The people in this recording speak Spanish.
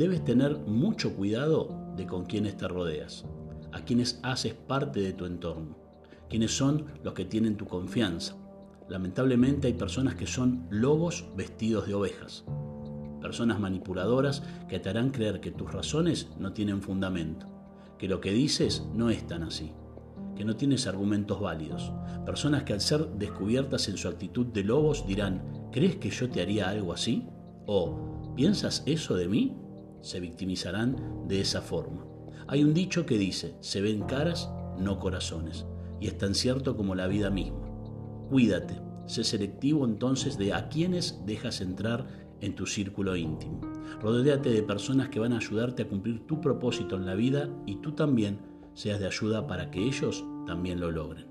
debes tener mucho cuidado de con quienes te rodeas, a quienes haces parte de tu entorno, quienes son los que tienen tu confianza. Lamentablemente hay personas que son lobos vestidos de ovejas, personas manipuladoras que te harán creer que tus razones no tienen fundamento, que lo que dices no es tan así, que no tienes argumentos válidos, personas que al ser descubiertas en su actitud de lobos dirán, ¿crees que yo te haría algo así? ¿O piensas eso de mí? Se victimizarán de esa forma. Hay un dicho que dice, se ven caras, no corazones, y es tan cierto como la vida misma. Cuídate, sé selectivo entonces de a quienes dejas entrar en tu círculo íntimo. Rodéate de personas que van a ayudarte a cumplir tu propósito en la vida y tú también seas de ayuda para que ellos también lo logren.